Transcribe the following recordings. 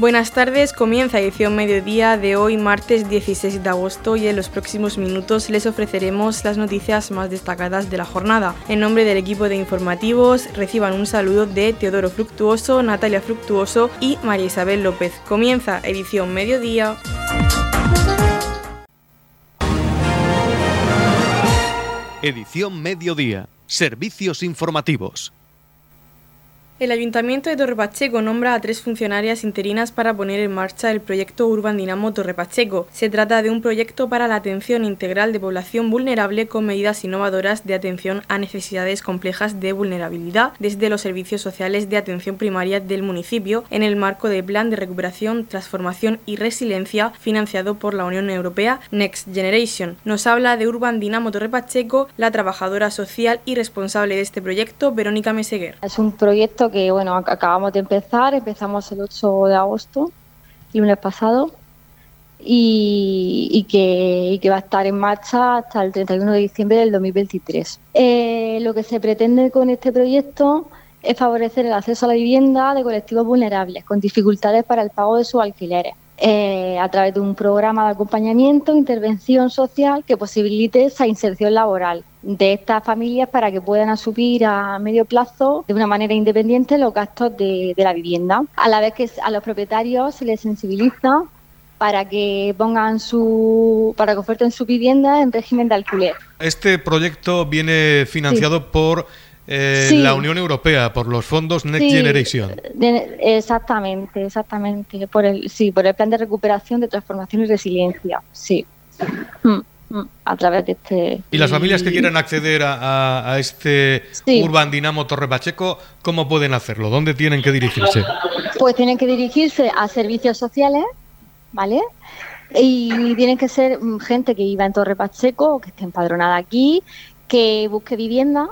Buenas tardes, comienza edición mediodía de hoy martes 16 de agosto y en los próximos minutos les ofreceremos las noticias más destacadas de la jornada. En nombre del equipo de informativos reciban un saludo de Teodoro Fructuoso, Natalia Fructuoso y María Isabel López. Comienza edición mediodía. Edición mediodía. Servicios informativos. El Ayuntamiento de Torrepacheco nombra a tres funcionarias interinas para poner en marcha el proyecto Urban Dinamo Torrepacheco. Se trata de un proyecto para la atención integral de población vulnerable con medidas innovadoras de atención a necesidades complejas de vulnerabilidad desde los servicios sociales de atención primaria del municipio en el marco del Plan de Recuperación, Transformación y Resiliencia financiado por la Unión Europea Next Generation. Nos habla de Urban Dinamo Torrepacheco la trabajadora social y responsable de este proyecto, Verónica Meseguer. Es un proyecto que bueno, acabamos de empezar, empezamos el 8 de agosto, el lunes pasado, y, que, va a estar en marcha hasta el 31 de diciembre del 2023. Eh, lo que se pretende con este proyecto es favorecer el acceso a la vivienda de colectivos vulnerables con dificultades para el pago de sus alquileres. Eh, a través de un programa de acompañamiento, intervención social que posibilite esa inserción laboral de estas familias para que puedan asumir a medio plazo de una manera independiente los gastos de, la vivienda. A la vez que a los propietarios se les sensibiliza para que pongan su para que oferten su vivienda en régimen de alquiler. Este proyecto viene financiado por eh, la Unión Europea, por los fondos Next Generation. exactamente, exactamente, por el sí, por el plan de recuperación, de transformación y resiliencia, sí. Mm. Mm, a través de este... ¿Y las familias que quieran acceder a, este Urban Dinamo Torre Pacheco, cómo pueden hacerlo? ¿Dónde tienen que dirigirse? Pues tienen que dirigirse a servicios sociales, ¿vale? Y tienen que ser mm, gente que viva en Torre Pacheco, que esté empadronada aquí, que busque vivienda,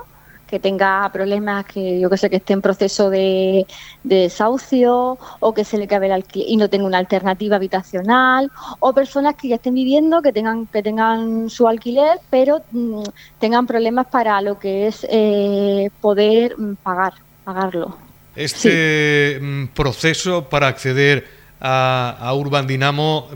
que tenga problemas que yo que sé que esté en proceso de, desahucio o que se le cabe el y no tenga una alternativa habitacional o personas que ya estén viviendo que tengan que tengan su alquiler pero mm, tengan problemas para lo que es eh, poder mm, pagar pagarlo. Este mm, proceso para acceder a, Urban Dinamo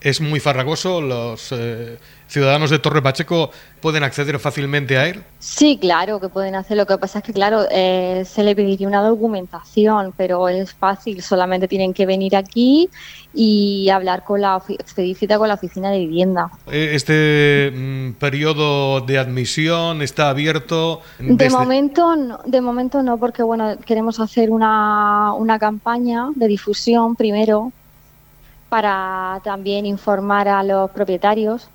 es muy farragoso los eh, ciudadanos de Torre Pacheco pueden acceder fácilmente a él? Sí, claro que pueden hacer. Lo que pasa es que, claro, eh, se le pediría una documentación, pero es fácil. Solamente tienen que venir aquí y hablar con la pedir con la oficina de vivienda. Eh, ¿Este mm, periodo de admisión está abierto? De momento, no, de momento no, porque bueno, queremos hacer una, una campaña de difusión primero para también informar a los propietarios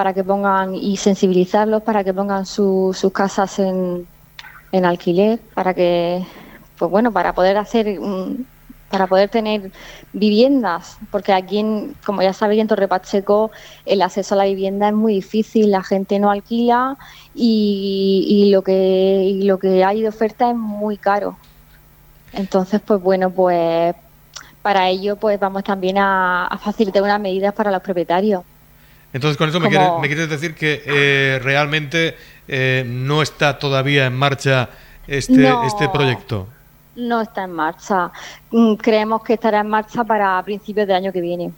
para que pongan y sensibilizarlos para que pongan sus casas en, en alquiler, para que, pues bueno, para poder hacer, para poder tener viviendas, porque aquí, como ya sabéis, en Torre Pacheco el acceso a la vivienda es muy difícil, la gente no alquila y, y lo que y lo que hay de oferta es muy caro. Entonces, pues bueno, pues para ello, pues vamos también a facilitar unas medidas para los propietarios. Entonces, con eso me, quieres, decir que eh, realmente eh, no está todavía en marcha este, este proyecto. No está en marcha. Mm, creemos que estará en marcha para principios del año que viene.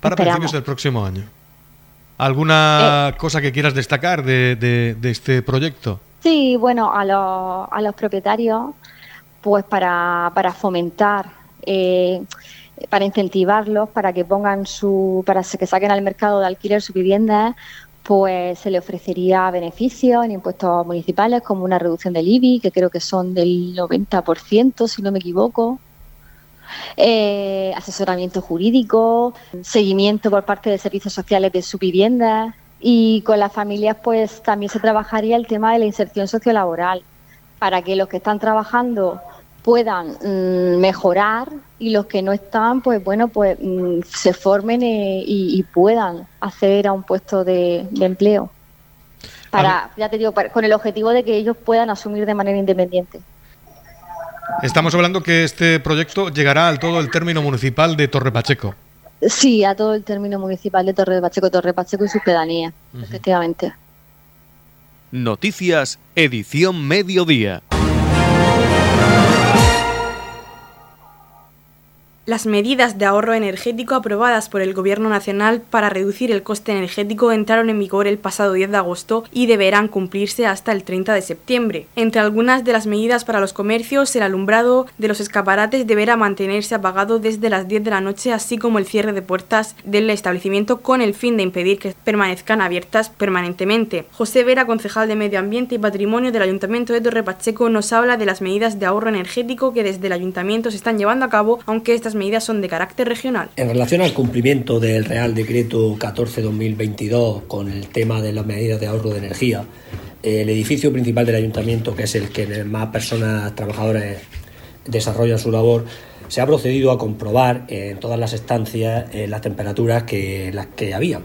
Para principios del próximo año. ¿Alguna eh, cosa que quieras destacar de, de, este proyecto? Sí, bueno, a los, a los propietarios, pues para, para fomentar para incentivarlos, para que pongan su, para que saquen al mercado de alquiler su vivienda, pues se le ofrecería beneficios en impuestos municipales como una reducción del IBI, que creo que son del 90%, si no me equivoco. Eh, asesoramiento jurídico, seguimiento por parte de servicios sociales de su vivienda y con las familias pues también se trabajaría el tema de la inserción sociolaboral para que los que están trabajando puedan mm, mejorar y los que no están, pues bueno, pues mm, se formen eh, y, puedan acceder a un puesto de, empleo. Para, ya te digo, con el objetivo de que ellos puedan asumir de manera independiente. Estamos hablando que este proyecto llegará al todo el término municipal de Torre Pacheco. Sí, a todo el término municipal de Torre Pacheco, Torre Pacheco y sus pedanías, efectivamente. Noticias, edición mediodía. Las medidas de ahorro energético aprobadas por el Gobierno Nacional para reducir el coste energético entraron en vigor el pasado 10 de agosto y deberán cumplirse hasta el 30 de septiembre. Entre algunas de las medidas para los comercios, el alumbrado de los escaparates deberá mantenerse apagado desde las 10 de la noche, así como el cierre de puertas del establecimiento con el fin de impedir que permanezcan abiertas permanentemente. José Vera, concejal de Medio Ambiente y Patrimonio del Ayuntamiento de Torre Pacheco, nos habla de las medidas de ahorro energético que desde el Ayuntamiento se están llevando a cabo, aunque estas medidas son de carácter regional. En relación al cumplimiento del Real Decreto 14-2022 con el tema de las medidas de ahorro de energía, el edificio principal del ayuntamiento, que es el que más personas trabajadores desarrollan su labor, se ha procedido a comprobar en todas las estancias las temperaturas que las que había.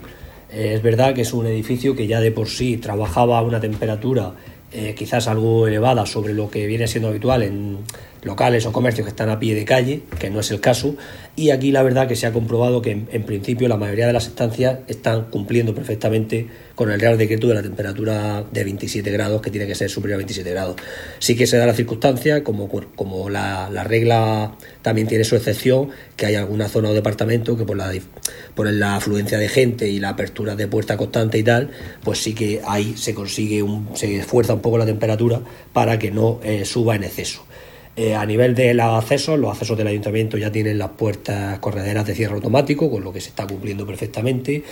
es verdad que es un edificio que ya de por sí trabajaba a una temperatura eh, quizás algo elevada sobre lo que viene siendo habitual en locales o comercios que están a pie de calle, que no es el caso, y aquí la verdad que se ha comprobado que en, principio la mayoría de las estancias están cumpliendo perfectamente con el Real Decreto de la temperatura de 27 grados, que tiene que ser superior a 27 grados. Sí que se da la circunstancia, como, como la, regla también tiene su excepción, que hay alguna zona o departamento que por la, por la afluencia de gente y la apertura de puerta constante y tal, pues sí que ahí se consigue, se esfuerza un poco la temperatura para que no eh, suba en exceso. Eh, a nivel de los accesos, los accesos del ayuntamiento ya tienen las puertas correderas de cierre automático, con lo que se está cumpliendo perfectamente,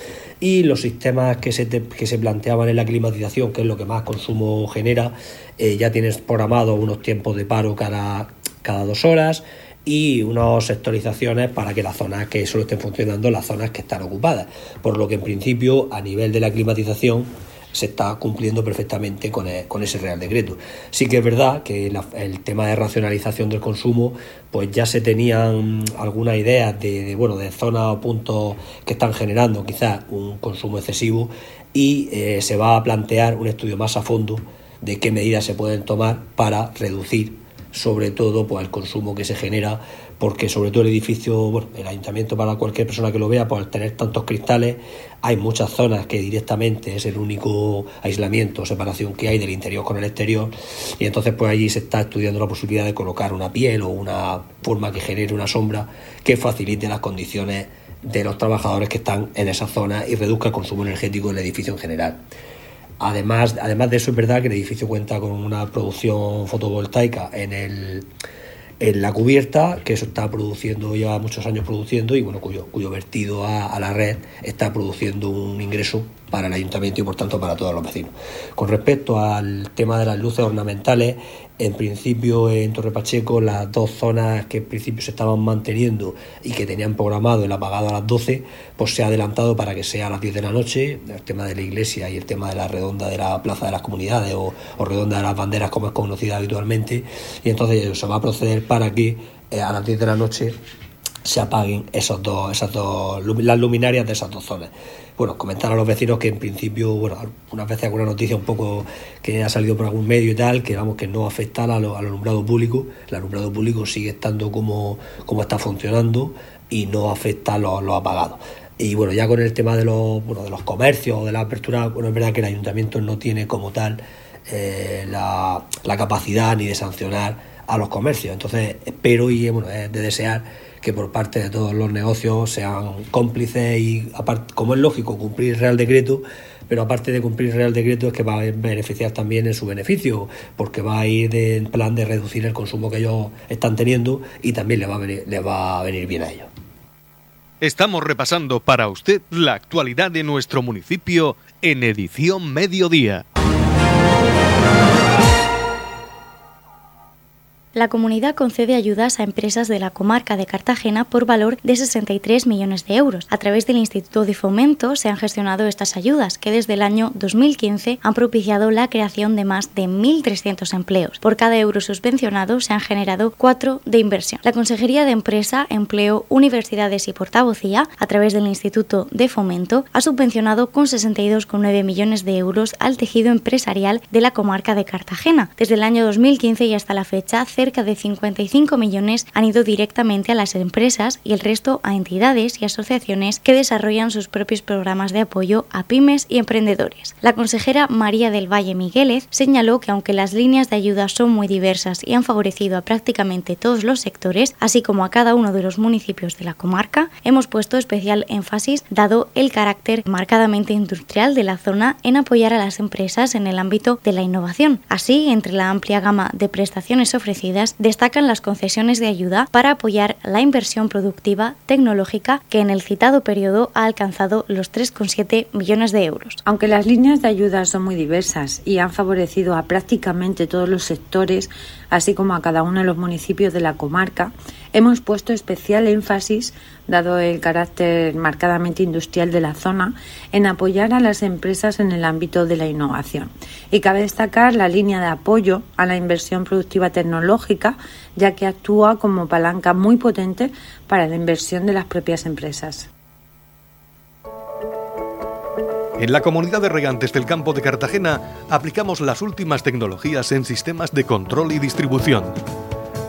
y los sistemas que se, que se planteaban en la climatización, que es lo que más consumo genera, eh, ya tienes programados unos tiempos de paro cada, cada dos horas y unas sectorizaciones para que las zonas que solo estén funcionando, las zonas que están ocupadas. Por lo que en principio, a nivel de la climatización, se está cumpliendo perfectamente con, e, con ese Real Decreto. Sí que es verdad que el tema de racionalización del consumo, pues ya se tenían algunas ideas de, bueno, de zonas o puntos que están generando quizás un consumo excesivo y eh, se va a plantear un estudio más a fondo de qué medidas se pueden tomar para reducir sobre todo pues, el consumo que se genera porque sobre todo el edificio, bueno, el ayuntamiento para cualquier persona que lo vea, pues al tener tantos cristales, hay muchas zonas que directamente es el único aislamiento o separación que hay del interior con el exterior, y entonces pues allí se está estudiando la posibilidad de colocar una piel o una forma que genere una sombra que facilite las condiciones de los trabajadores que están en esa zona y reduzca el consumo energético del edificio en general. Además, además de eso es verdad que el edificio cuenta con una producción fotovoltaica en el en la cubierta, que eso está produciendo, lleva muchos años produciendo y bueno, cuyo, cuyo vertido a, la red está produciendo un ingreso para el ayuntamiento y por tanto para todos los vecinos. Con respecto al tema de las luces ornamentales, en principio en Torre Pacheco las dos zonas que en principio se estaban manteniendo y que tenían programado el apagado a las 12, pues se ha adelantado para que sea a las 10 de la noche, el tema de la iglesia y el tema de la redonda de la Plaza de las Comunidades o, redonda de las banderas como es conocida habitualmente, y entonces se va a proceder para que eh, a las 10 de la noche se apaguen esos dos, esas dos, las luminarias de esas dos zonas. Bueno, comentar a los vecinos que en principio, bueno, unas veces alguna noticia un poco que ha salido por algún medio y tal, que vamos que no afecta al, al alumbrado público, el alumbrado público sigue estando como, como está funcionando y no afecta a los, apagados. Y bueno, ya con el tema de los, bueno, de los comercios, de la apertura, bueno, es verdad que el ayuntamiento no tiene como tal eh, la, la capacidad ni de sancionar a los comercios. Entonces espero y bueno, es de desear que por parte de todos los negocios sean cómplices y, como es lógico, cumplir Real Decreto, pero aparte de cumplir Real Decreto es que va a beneficiar también en su beneficio, porque va a ir en plan de reducir el consumo que ellos están teniendo y también le va a venir, le va a venir bien a ellos. Estamos repasando para usted la actualidad de nuestro municipio en edición mediodía. La comunidad concede ayudas a empresas de la comarca de Cartagena por valor de 63 millones de euros. A través del Instituto de Fomento se han gestionado estas ayudas, que desde el año 2015 han propiciado la creación de más de 1.300 empleos. Por cada euro subvencionado se han generado cuatro de inversión. La Consejería de Empresa, Empleo, Universidades y Portavocía, a través del Instituto de Fomento, ha subvencionado con 62,9 millones de euros al tejido empresarial de la comarca de Cartagena. Desde el año 2015 y hasta la fecha, cerca de 55 millones han ido directamente a las empresas y el resto a entidades y asociaciones que desarrollan sus propios programas de apoyo a pymes y emprendedores. La consejera María del Valle Migueles señaló que aunque las líneas de ayuda son muy diversas y han favorecido a prácticamente todos los sectores, así como a cada uno de los municipios de la comarca, hemos puesto especial énfasis, dado el carácter marcadamente industrial de la zona, en apoyar a las empresas en el ámbito de la innovación. Así, entre la amplia gama de prestaciones ofrecidas, destacan las concesiones de ayuda para apoyar la inversión productiva tecnológica que en el citado periodo ha alcanzado los 3,7 millones de euros. Aunque las líneas de ayuda son muy diversas y han favorecido a prácticamente todos los sectores, así como a cada uno de los municipios de la comarca, hemos puesto especial énfasis, dado el carácter marcadamente industrial de la zona, en apoyar a las empresas en el ámbito de la innovación. Y cabe destacar la línea de apoyo a la inversión productiva tecnológica, ya que actúa como palanca muy potente para la inversión de las propias empresas. En la comunidad de regantes del campo de Cartagena aplicamos las últimas tecnologías en sistemas de control y distribución,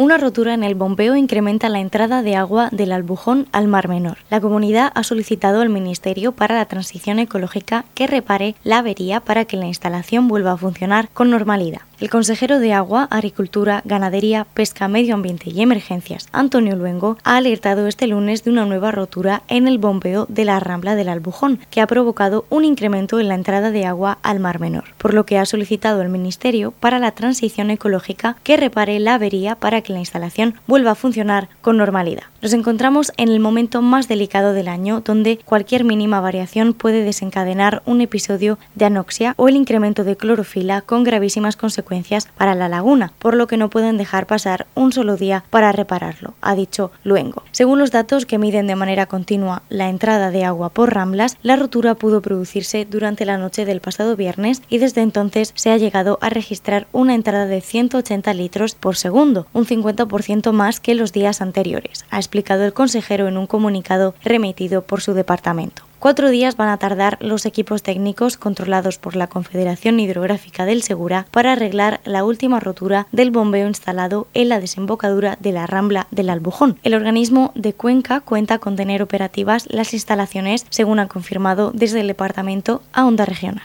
Una rotura en el bombeo incrementa la entrada de agua del Albujón al Mar Menor. La comunidad ha solicitado al Ministerio para la Transición Ecológica que repare la avería para que la instalación vuelva a funcionar con normalidad. El consejero de Agua, Agricultura, Ganadería, Pesca, Medio Ambiente y Emergencias, Antonio Luengo, ha alertado este lunes de una nueva rotura en el bombeo de la Rambla del Albujón, que ha provocado un incremento en la entrada de agua al Mar Menor, por lo que ha solicitado al Ministerio para la Transición Ecológica que repare la avería para que la instalación vuelva a funcionar con normalidad. Nos encontramos en el momento más delicado del año, donde cualquier mínima variación puede desencadenar un episodio de anoxia o el incremento de clorofila con gravísimas consecuencias para la laguna, por lo que no pueden dejar pasar un solo día para repararlo, ha dicho Luengo. Según los datos que miden de manera continua la entrada de agua por Ramblas, la rotura pudo producirse durante la noche del pasado viernes y desde entonces se ha llegado a registrar una entrada de 180 litros por segundo, un 50% más que los días anteriores, explicado el consejero en un comunicado remitido por su departamento. Cuatro días van a tardar los equipos técnicos controlados por la Confederación Hidrográfica del Segura para arreglar la última rotura del bombeo instalado en la desembocadura de la Rambla del Albujón. El organismo de Cuenca cuenta con tener operativas las instalaciones, según ha confirmado desde el departamento a Onda Regional.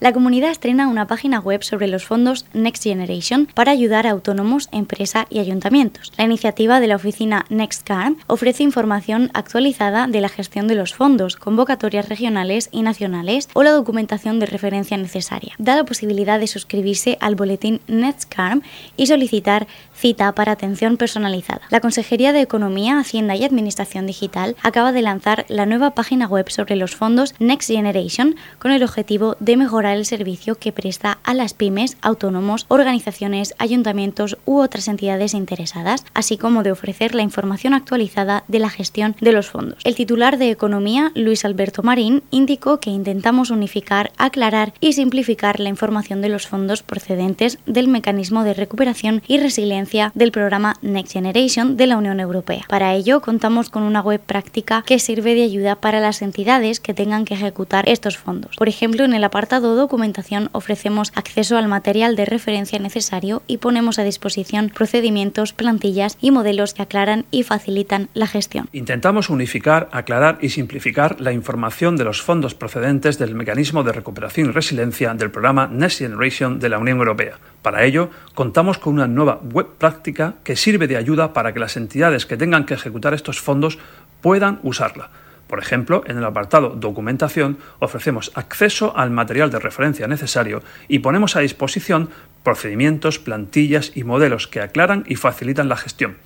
La comunidad estrena una página web sobre los fondos Next Generation para ayudar a autónomos, empresa y ayuntamientos. La iniciativa de la oficina NextCarm ofrece información actualizada de la gestión de los fondos, convocatorias regionales y nacionales o la documentación de referencia necesaria. Da la posibilidad de suscribirse al boletín NextCarm y solicitar cita para atención personalizada. La Consejería de Economía, Hacienda y Administración Digital acaba de lanzar la nueva página web sobre los fondos Next Generation con el objetivo de mejorar el servicio que presta a las pymes, autónomos, organizaciones, ayuntamientos u otras entidades interesadas, así como de ofrecer la información actualizada de la gestión de los fondos. El titular de Economía, Luis Alberto Marín, indicó que intentamos unificar, aclarar y simplificar la información de los fondos procedentes del mecanismo de recuperación y resiliencia del programa Next Generation de la Unión Europea. Para ello, contamos con una web práctica que sirve de ayuda para las entidades que tengan que ejecutar estos fondos. Por ejemplo, en el apartado documentación ofrecemos acceso al material de referencia necesario y ponemos a disposición procedimientos, plantillas y modelos que aclaran y facilitan la gestión. Intentamos unificar, aclarar y simplificar la información de los fondos procedentes del mecanismo de recuperación y resiliencia del programa Next Generation de la Unión Europea. Para ello, contamos con una nueva web práctica que sirve de ayuda para que las entidades que tengan que ejecutar estos fondos puedan usarla. Por ejemplo, en el apartado Documentación ofrecemos acceso al material de referencia necesario y ponemos a disposición procedimientos, plantillas y modelos que aclaran y facilitan la gestión.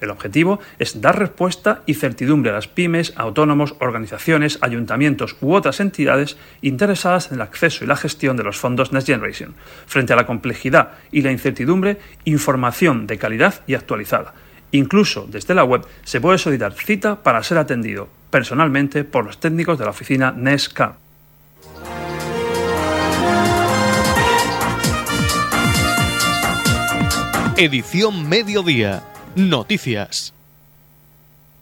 El objetivo es dar respuesta y certidumbre a las pymes, autónomos, organizaciones, ayuntamientos u otras entidades interesadas en el acceso y la gestión de los fondos Next Generation. Frente a la complejidad y la incertidumbre, información de calidad y actualizada. Incluso desde la web se puede solicitar cita para ser atendido personalmente por los técnicos de la oficina NESCA. Edición Mediodía. Noticias.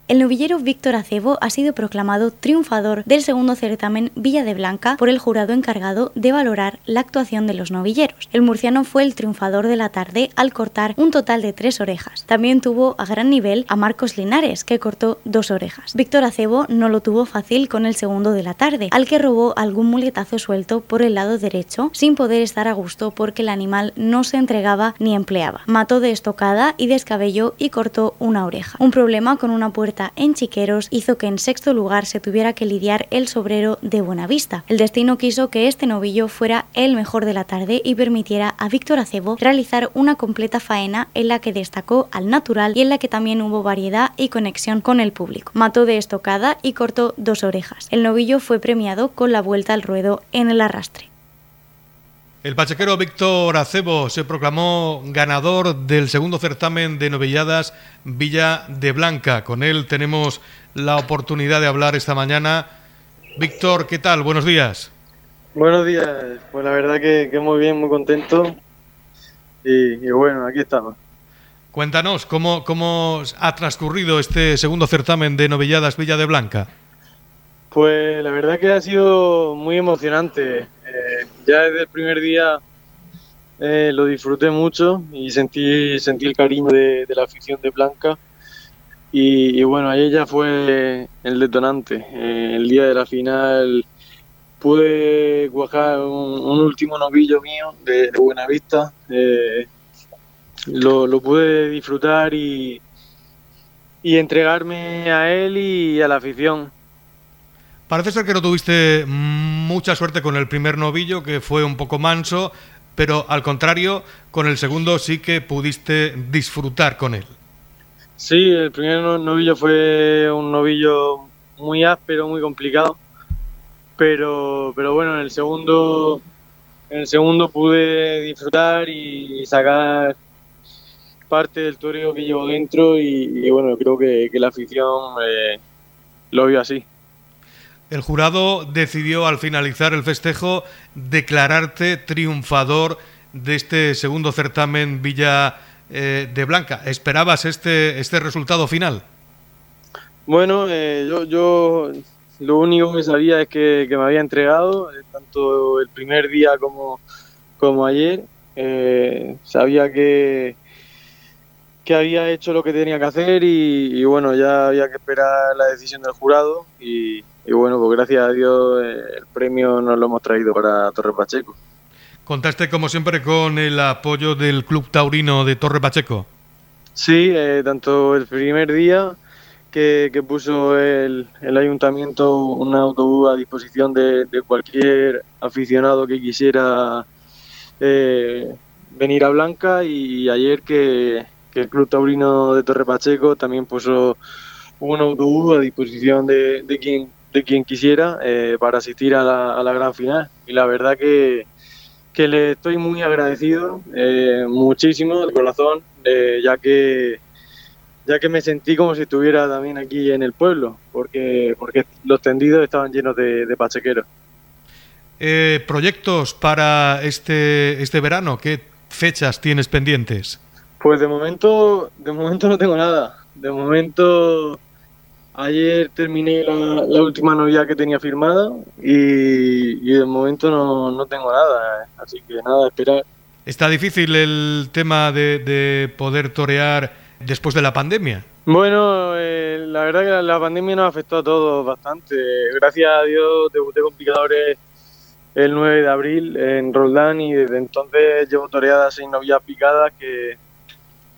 El novillero Víctor Acebo ha sido proclamado triunfador del segundo certamen Villa de Blanca por el jurado encargado de valorar la actuación de los novilleros. El murciano fue el triunfador de la tarde al cortar un total de tres orejas. También tuvo a gran nivel a Marcos Linares, que cortó dos orejas. Víctor Acebo no lo tuvo fácil con el segundo de la tarde, al que robó algún muletazo suelto por el lado derecho, sin poder estar a gusto porque el animal no se entregaba ni empleaba. Mató de estocada y descabelló y cortó una oreja. Un problema con una puerta en Chiqueros hizo que en sexto lugar se tuviera que lidiar el sobrero de Buenavista. El destino quiso que este novillo fuera el mejor de la tarde y permitiera a Víctor Acebo realizar una completa faena en la que destacó al natural y en la que también hubo variedad y conexión con el público. Mató de estocada y cortó dos orejas. El novillo fue premiado con la vuelta al ruedo en el arrastre. El pachequero Víctor Acebo se proclamó ganador del segundo certamen de novilladas Villa de Blanca. Con él tenemos la oportunidad de hablar esta mañana. Víctor, ¿qué tal? Buenos días. Buenos días. Pues la verdad que, muy bien, muy contento. Y, bueno, aquí estamos. Cuéntanos, ¿cómo, ¿cómo ha transcurrido este segundo certamen de novilladas Villa de Blanca? Pues la verdad que ha sido muy emocionante ya desde el primer día eh, lo disfruté mucho y sentí, sentí el cariño de, la afición de Blanca. Y, bueno, ahí ya fue el detonante. Eh, el día de la final pude cuajar un, último novillo mío de, Buena Buenavista. Eh, lo, lo, pude disfrutar y, y entregarme a él y a la afición. Parece ser que no tuviste mucha suerte con el primer novillo, que fue un poco manso, pero al contrario, con el segundo sí que pudiste disfrutar con él. Sí, el primer novillo fue un novillo muy áspero, muy complicado, pero, pero bueno, en el segundo, en el segundo pude disfrutar y sacar parte del toreo que llevo dentro y, bueno, creo que, la afición eh, lo vio así. El jurado decidió al finalizar el festejo declararte triunfador de este segundo certamen Villa eh, de Blanca. ¿Esperabas este, este resultado final? Bueno, eh, yo, yo lo único que sabía es que, me había entregado, eh, tanto el primer día como, como ayer. sabía que, que había hecho lo que tenía que hacer y, y, bueno, ya había que esperar la decisión del jurado y, y bueno, pues gracias a Dios eh, el premio nos lo hemos traído para Torre Pacheco. ¿Contaste como siempre con el apoyo del Club Taurino de Torre Pacheco? Sí, eh, tanto el primer día que, puso el, ayuntamiento un autobús a disposición de, cualquier aficionado que quisiera eh, venir a Blanca y ayer que, que el Club Taurino de Torre Pacheco también puso un autobús a disposición de, de quien de quien quisiera eh, para asistir a la, a la, gran final. Y la verdad que, que le estoy muy agradecido, eh, muchísimo de corazón, eh, ya que ya que me sentí como si estuviera también aquí en el pueblo, porque, porque los tendidos estaban llenos de, de pachequeros. ¿Proyectos para este, este verano? ¿Qué fechas tienes pendientes? Pues de momento, de momento no tengo nada. De momento Ayer terminé la, última novia que tenía firmada y, de momento no, tengo nada, así que nada, esperar. ¿Está difícil el tema de, poder torear después de la pandemia? Bueno, eh, la verdad que la, pandemia nos afectó a todos bastante. Gracias a Dios debuté con picadores el 9 de abril en Roldán y desde entonces llevo toreadas seis novias picadas que,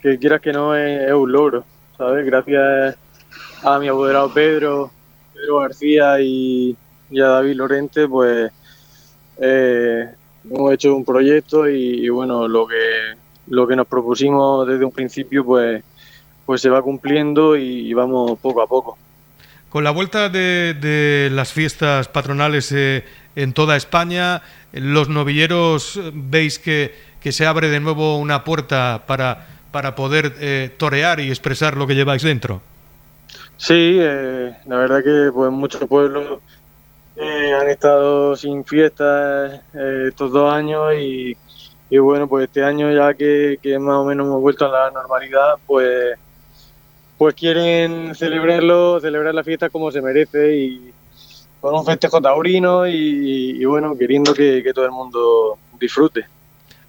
que quieras que no es, es un logro, ¿sabes? Gracias a mi apoderado Pedro, Pedro García y, a David Lorente, pues eh, hemos hecho un proyecto y, bueno, lo que, lo que nos propusimos desde un principio, pues, pues se va cumpliendo y, vamos poco a poco. Con la vuelta de, las fiestas patronales eh, en toda España, los novilleros veis que, que se abre de nuevo una puerta para, para poder eh, torear y expresar lo que lleváis dentro. Sí, eh, la verdad que pues muchos pueblos eh, han estado sin fiestas eh, estos dos años y, bueno, pues este año ya que, más o menos hemos vuelto a la normalidad, pues pues quieren celebrarlo, celebrar la fiesta como se merece y con un festejo taurino y, bueno, queriendo que, que, todo el mundo disfrute.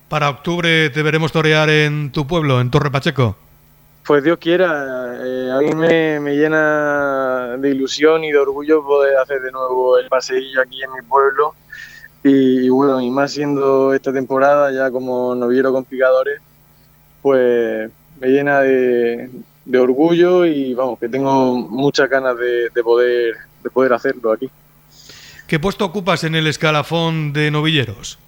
Para octubre te veremos torear en tu pueblo, en Torre Pacheco. Pues Dios quiera, eh, a mí me, llena de ilusión y de orgullo poder hacer de nuevo el paseillo aquí en mi pueblo. Y, bueno, y más siendo esta temporada ya como noviero con picadores, pues me llena de, orgullo y vamos, que tengo muchas ganas de, poder, de poder hacerlo aquí. ¿Qué puesto ocupas en el escalafón de novilleros?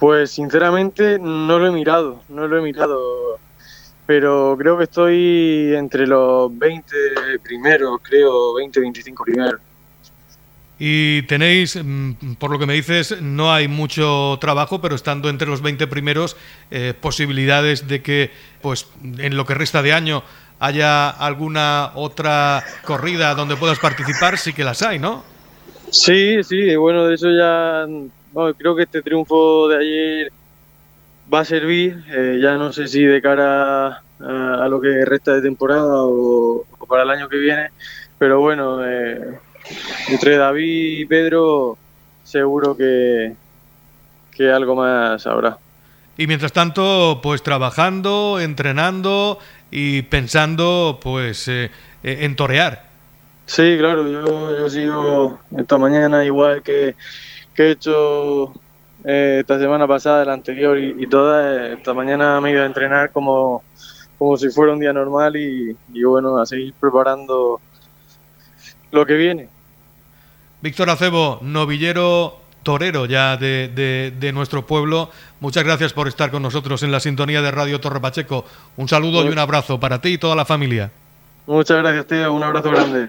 Pues sinceramente no lo he mirado, no lo he mirado pero creo que estoy entre los 20 primeros, creo, 20, 25 primeros. Y tenéis, mm, por lo que me dices, no hay mucho trabajo, pero estando entre los 20 primeros, eh, posibilidades de que, pues, en lo que resta de año haya alguna otra corrida donde puedas participar, sí que las hay, ¿no? Sí, sí, bueno, de eso ya, creo que este triunfo de ayer va a servir, eh, ya no sé si de cara a, lo que resta de temporada o, para el año que viene, pero bueno, eh, entre David y Pedro seguro que, que algo más habrá. Y mientras tanto, pues trabajando, entrenando y pensando pues eh, en torear. Sí, claro, yo, yo sigo esta mañana igual que, que he hecho eh, esta semana pasada, la anterior y, toda, eh, esta mañana me he ido a entrenar como, como si fuera un día normal y, bueno, a seguir preparando lo que viene. Víctor Acebo, novillero torero ya de, de, nuestro pueblo. Muchas gracias por estar con nosotros en la sintonía de Radio Torre Pacheco. Un saludo y un abrazo para ti y toda la familia. Muchas gracias, tío. Un abrazo grande.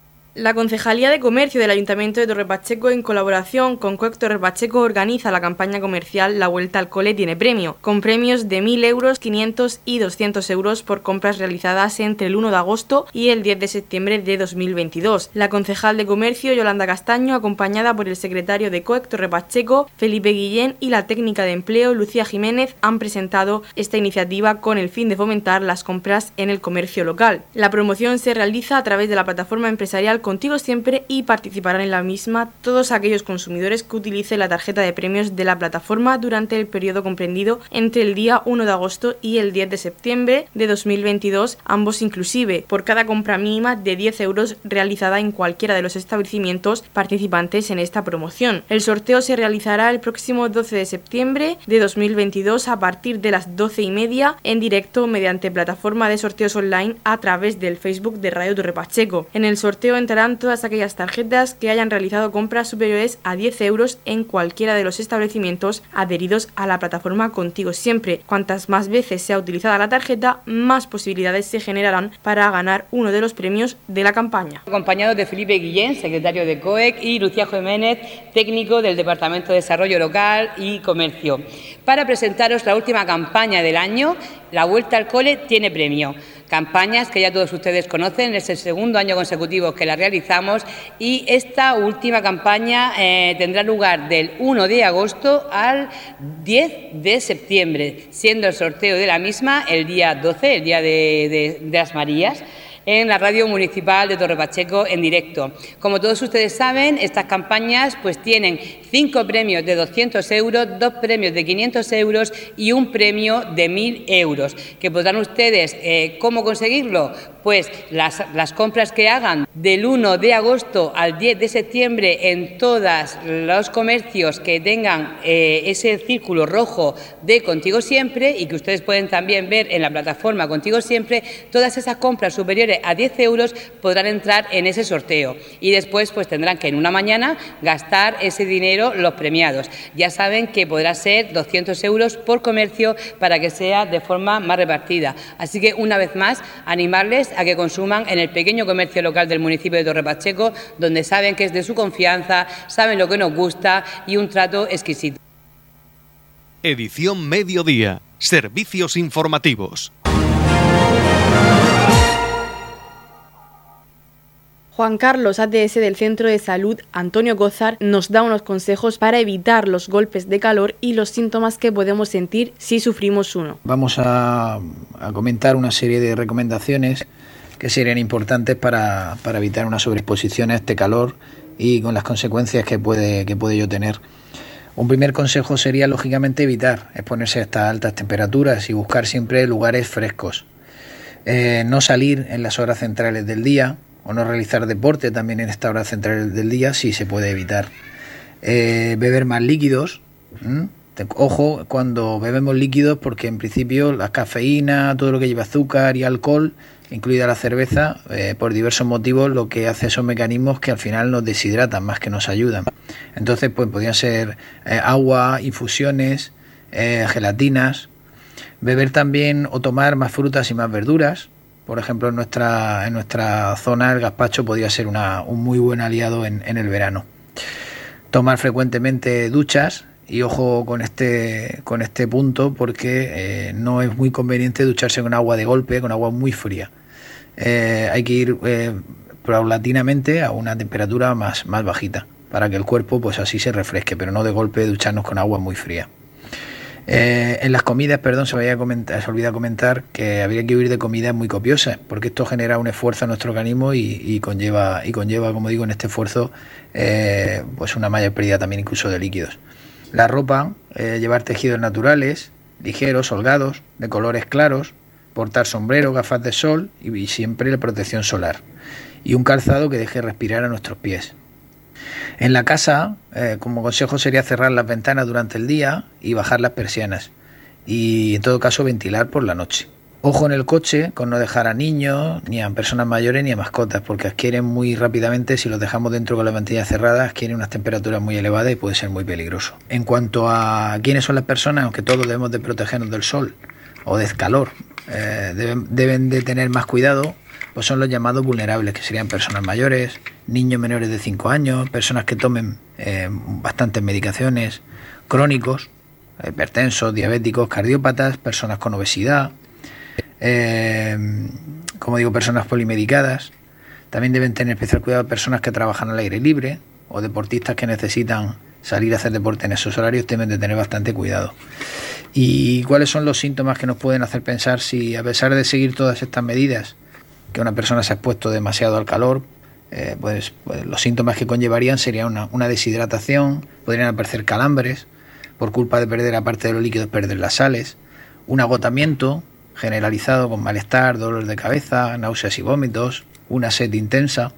La Concejalía de Comercio del Ayuntamiento de Torre Pacheco, en colaboración con COEC Torre Pacheco, organiza la campaña comercial La Vuelta al Cole tiene premio, con premios de 1.000 euros, 500 y 200 euros por compras realizadas entre el 1 de agosto y el 10 de septiembre de 2022. La concejal de Comercio, Yolanda Castaño, acompañada por el secretario de COEC Torre Pacheco, Felipe Guillén, y la técnica de empleo, Lucía Jiménez, han presentado esta iniciativa con el fin de fomentar las compras en el comercio local. La promoción se realiza a través de la plataforma empresarial contigo siempre y participarán en la misma todos aquellos consumidores que utilicen la tarjeta de premios de la plataforma durante el periodo comprendido entre el día 1 de agosto y el 10 de septiembre de 2022, ambos inclusive, por cada compra mínima de 10 euros realizada en cualquiera de los establecimientos participantes en esta promoción. El sorteo se realizará el próximo 12 de septiembre de 2022 a partir de las 12 y media en directo mediante plataforma de sorteos online a través del Facebook de Radio Torre Pacheco. En el sorteo todas aquellas tarjetas que hayan realizado compras superiores a 10 euros en cualquiera de los establecimientos adheridos a la plataforma Contigo Siempre. Cuantas más veces sea utilizada la tarjeta, más posibilidades se generarán para ganar uno de los premios de la campaña. Acompañado de Felipe Guillén, secretario de COEC, y Lucía Jiménez, técnico del Departamento de Desarrollo Local y Comercio, para presentaros la última campaña del año, La Vuelta al Cole tiene premio campañas que ya todos ustedes conocen, es el segundo año consecutivo que la realizamos y esta última campaña eh, tendrá lugar del 1 de agosto al 10 de septiembre, siendo el sorteo de la misma el día 12, el día de, las Marías. En la radio municipal de Torre Pacheco en directo. Como todos ustedes saben, estas campañas pues tienen cinco premios de 200 euros, dos premios de 500 euros y un premio de 1.000 euros, que podrán ustedes, eh, ¿cómo conseguirlo? Pues las, compras que hagan del 1 de agosto al 10 de septiembre en todos los comercios que tengan eh, ese círculo rojo de Contigo Siempre y que ustedes pueden también ver en la plataforma Contigo Siempre, todas esas compras superiores a 10 euros podrán entrar en ese sorteo y después pues tendrán que en una mañana gastar ese dinero los premiados. Ya saben que podrá ser 200 euros por comercio para que sea de forma más repartida. Así que una vez más animarles a que consuman en el pequeño comercio local del municipio de Torre Pacheco, donde saben que es de su confianza, saben lo que nos gusta y un trato exquisito. Edición Mediodía. Servicios informativos. Juan Carlos, ATS del Centro de Salud Antonio Gozar, nos da unos consejos para evitar los golpes de calor y los síntomas que podemos sentir si sufrimos uno. Vamos a, comentar una serie de recomendaciones que serían importantes para, evitar una sobreexposición a este calor y con las consecuencias que puede, que puede yo tener. Un primer consejo sería, lógicamente, evitar exponerse a estas altas temperaturas y buscar siempre lugares frescos. Eh, no salir en las horas centrales del día, o no realizar deporte también en esta hora central del día si se puede evitar. Eh, beber más líquidos. Ojo cuando bebemos líquidos porque en principio la cafeína, todo lo que lleva azúcar y alcohol, incluida la cerveza, eh, por diversos motivos lo que hace son mecanismos que al final nos deshidratan más que nos ayudan. Entonces pues podrían ser eh, agua, infusiones, gelatinas. Beber también o tomar más frutas y más verduras por ejemplo, en nuestra, en nuestra zona el gazpacho podría ser un muy buen aliado en, el verano. Tomar frecuentemente duchas y ojo con este, con este punto porque eh, no es muy conveniente ducharse con agua de golpe, con agua muy fría. Eh, hay que ir eh, paulatinamente a una temperatura más, más bajita para que el cuerpo pues así se refresque, pero no de golpe ducharnos con agua muy fría. Eh, en las comidas, perdón, se se olvida comentar que habría que huir de comidas muy copiosas, porque esto genera un esfuerzo a nuestro organismo y, conlleva, y conlleva, como digo, en este esfuerzo, eh, pues una mayor pérdida también incluso de líquidos. La ropa, eh, llevar tejidos naturales, ligeros, holgados, de colores claros, portar sombrero, gafas de sol y siempre la protección solar. Y un calzado que deje respirar a nuestros pies. En la casa, eh, como consejo sería cerrar las ventanas durante el día y bajar las persianas. Y en todo caso ventilar por la noche. Ojo en el coche con no dejar a niños, ni a personas mayores, ni a mascotas, porque adquieren muy rápidamente, si los dejamos dentro con las ventanillas cerradas, adquieren unas temperaturas muy elevadas y puede ser muy peligroso. En cuanto a quiénes son las personas, aunque todos debemos de protegernos del sol o del calor, eh, deben, deben de tener más cuidado pues son los llamados vulnerables, que serían personas mayores, niños menores de 5 años, personas que tomen eh, bastantes medicaciones, crónicos, hipertensos, diabéticos, cardiópatas, personas con obesidad, eh, como digo, personas polimedicadas. También deben tener especial cuidado personas que trabajan al aire libre o deportistas que necesitan salir a hacer deporte en esos horarios, deben de tener bastante cuidado. ¿Y cuáles son los síntomas que nos pueden hacer pensar si, a pesar de seguir todas estas medidas, que una persona se ha expuesto demasiado al calor, eh, pues, pues, los síntomas que conllevarían serían una, deshidratación, podrían aparecer calambres, por culpa de perder aparte de los líquidos, perder las sales, un agotamiento generalizado con malestar, dolor de cabeza, náuseas y vómitos, una sed intensa.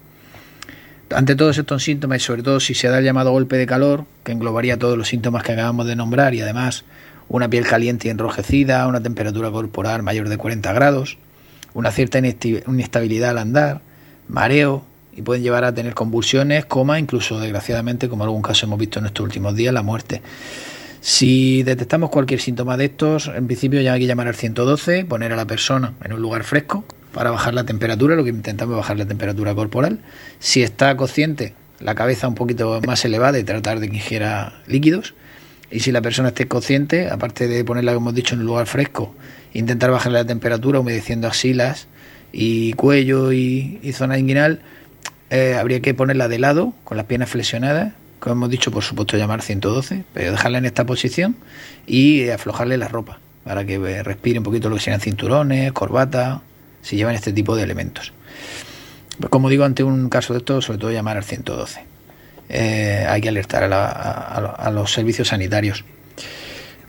Ante todos estos síntomas y sobre todo si se da el llamado golpe de calor, que englobaría todos los síntomas que acabamos de nombrar y además una piel caliente y enrojecida, una temperatura corporal mayor de 40 grados, una cierta inestabilidad al andar, mareo y pueden llevar a tener convulsiones, coma, incluso desgraciadamente, como en algún caso hemos visto en estos últimos días, la muerte. Si detectamos cualquier síntoma de estos, en principio ya hay que llamar al 112, poner a la persona en un lugar fresco para bajar la temperatura, lo que intentamos es bajar la temperatura corporal. Si está consciente, la cabeza un poquito más elevada y tratar de que ingiera líquidos. Y si la persona esté consciente, aparte de ponerla, como hemos dicho, en un lugar fresco intentar bajar la temperatura humedeciendo axilas y cuello y, zona inguinal, eh, habría que ponerla de lado, con las piernas flexionadas, como hemos dicho, por supuesto llamar 112, pero dejarla en esta posición y aflojarle la ropa para que respire un poquito lo que sean cinturones, corbata, si llevan este tipo de elementos. Como digo, ante un caso de esto, sobre todo llamar al 112. Eh, hay que alertar a, los servicios sanitarios.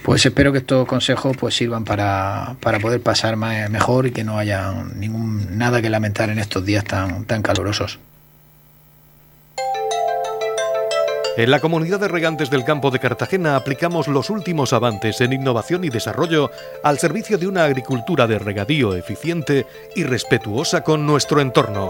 Pues espero que estos consejos pues sirvan para, poder pasar mejor y que no haya ningún nada que lamentar en estos días tan, tan calurosos. En la comunidad de regantes del campo de Cartagena aplicamos los últimos avances en innovación y desarrollo al servicio de una agricultura de regadío eficiente y respetuosa con nuestro entorno.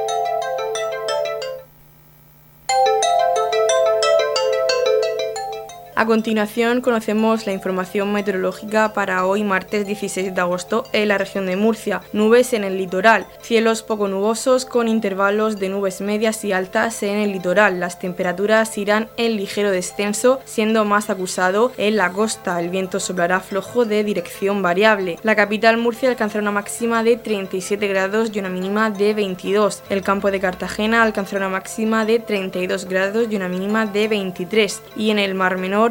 A continuación conocemos la información meteorológica para hoy martes 16 de agosto en la región de Murcia. Nubes en el litoral, cielos poco nubosos con intervalos de nubes medias y altas en el litoral. Las temperaturas irán en ligero descenso, siendo más acusado en la costa. El viento soplará flojo de dirección variable. La capital Murcia alcanzará una máxima de 37 grados y una mínima de 22. El campo de Cartagena alcanzará una máxima de 32 grados y una mínima de 23. Y en el Mar Menor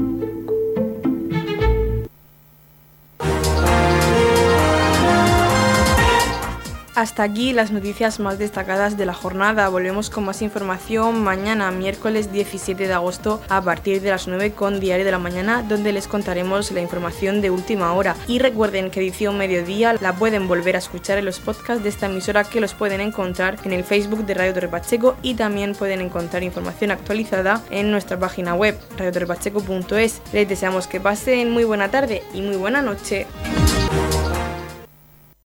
Hasta aquí las noticias más destacadas de la jornada. Volvemos con más información mañana, miércoles 17 de agosto, a partir de las 9 con Diario de la Mañana, donde les contaremos la información de última hora. Y recuerden que edición mediodía la pueden volver a escuchar en los podcasts de esta emisora que los pueden encontrar en el Facebook de Radio Torre Pacheco y también pueden encontrar información actualizada en nuestra página web radiotorrepacheco.es. Les deseamos que pasen muy buena tarde y muy buena noche.